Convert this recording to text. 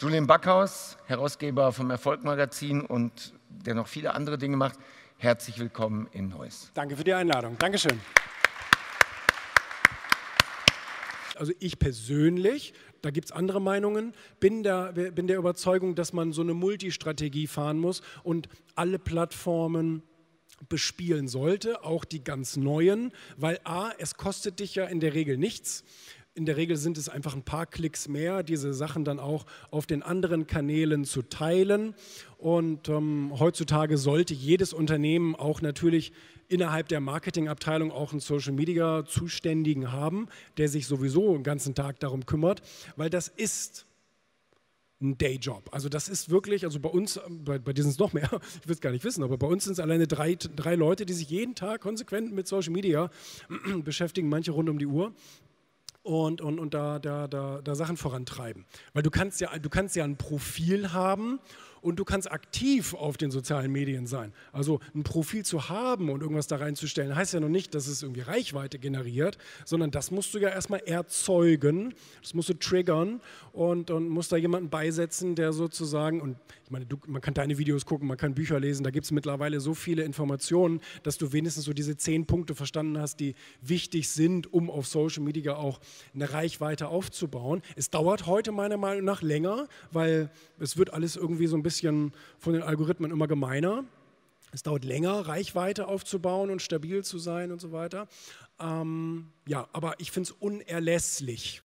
Julian Backhaus, Herausgeber vom Erfolg-Magazin und der noch viele andere Dinge macht. Herzlich willkommen in Neuss. Danke für die Einladung. Dankeschön. Also ich persönlich, da gibt es andere Meinungen, bin der, bin der Überzeugung, dass man so eine Multistrategie fahren muss und alle Plattformen bespielen sollte, auch die ganz neuen, weil a, es kostet dich ja in der Regel nichts. In der Regel sind es einfach ein paar Klicks mehr, diese Sachen dann auch auf den anderen Kanälen zu teilen. Und ähm, heutzutage sollte jedes Unternehmen auch natürlich innerhalb der Marketingabteilung auch einen Social Media Zuständigen haben, der sich sowieso den ganzen Tag darum kümmert, weil das ist ein Dayjob. Also das ist wirklich, also bei uns, bei, bei dir sind es noch mehr, ich will es gar nicht wissen, aber bei uns sind es alleine drei, drei Leute, die sich jeden Tag konsequent mit Social Media beschäftigen, manche rund um die Uhr und, und, und da, da, da, da Sachen vorantreiben. Weil du kannst, ja, du kannst ja ein Profil haben und du kannst aktiv auf den sozialen Medien sein. Also ein Profil zu haben und irgendwas da reinzustellen, heißt ja noch nicht, dass es irgendwie Reichweite generiert, sondern das musst du ja erstmal erzeugen, das musst du triggern und, und musst da jemanden beisetzen, der sozusagen, und ich meine, du, man kann deine Videos gucken, man kann Bücher lesen, da gibt es mittlerweile so viele Informationen, dass du wenigstens so diese zehn Punkte verstanden hast, die wichtig sind, um auf Social Media auch eine Reichweite aufzubauen. Es dauert heute meiner Meinung nach länger, weil es wird alles irgendwie so ein bisschen von den Algorithmen immer gemeiner. Es dauert länger, Reichweite aufzubauen und stabil zu sein und so weiter. Ähm, ja, aber ich finde es unerlässlich,